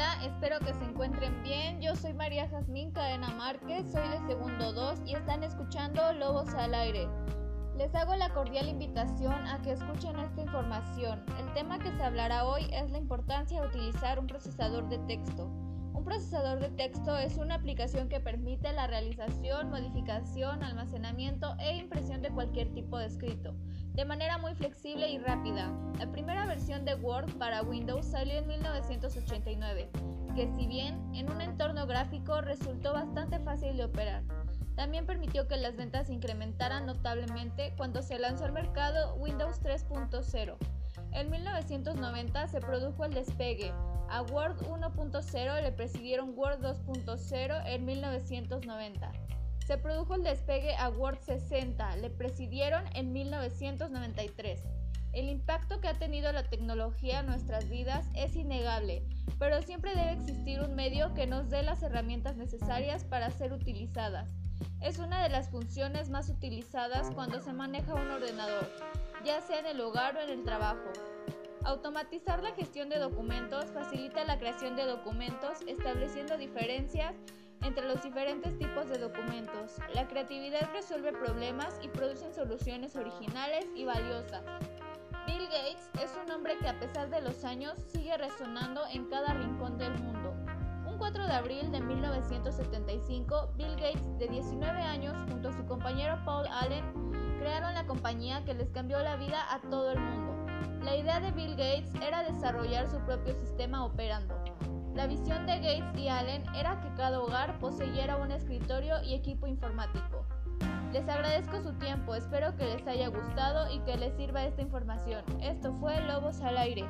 Hola, espero que se encuentren bien. Yo soy María Jazmín Cadena Márquez, soy de Segundo 2 y están escuchando Lobos al Aire. Les hago la cordial invitación a que escuchen esta información. El tema que se hablará hoy es la importancia de utilizar un procesador de texto. Un procesador de texto es una aplicación que permite la realización, modificación, almacenamiento e impresión de cualquier tipo de escrito, de manera muy flexible y rápida. La primera versión de Word para Windows salió en 1989 que si bien en un entorno gráfico resultó bastante fácil de operar, también permitió que las ventas incrementaran notablemente cuando se lanzó al mercado Windows 3.0. En 1990 se produjo el despegue. A Word 1.0 le presidieron Word 2.0 en 1990. Se produjo el despegue a Word 60, le presidieron en 1993. El impacto que ha tenido la tecnología en nuestras vidas es innegable, pero siempre debe existir un medio que nos dé las herramientas necesarias para ser utilizadas. Es una de las funciones más utilizadas cuando se maneja un ordenador, ya sea en el hogar o en el trabajo. Automatizar la gestión de documentos facilita la creación de documentos, estableciendo diferencias entre los diferentes tipos de documentos. La creatividad resuelve problemas y produce soluciones originales y valiosas. Bill Gates es un hombre que a pesar de los años sigue resonando en cada rincón del mundo. Un 4 de abril de 1975, Bill Gates, de 19 años, junto a su compañero Paul Allen, crearon la compañía que les cambió la vida a todo el mundo. Idea de Bill Gates era desarrollar su propio sistema operando. La visión de Gates y Allen era que cada hogar poseyera un escritorio y equipo informático. Les agradezco su tiempo, espero que les haya gustado y que les sirva esta información. Esto fue Lobos al aire.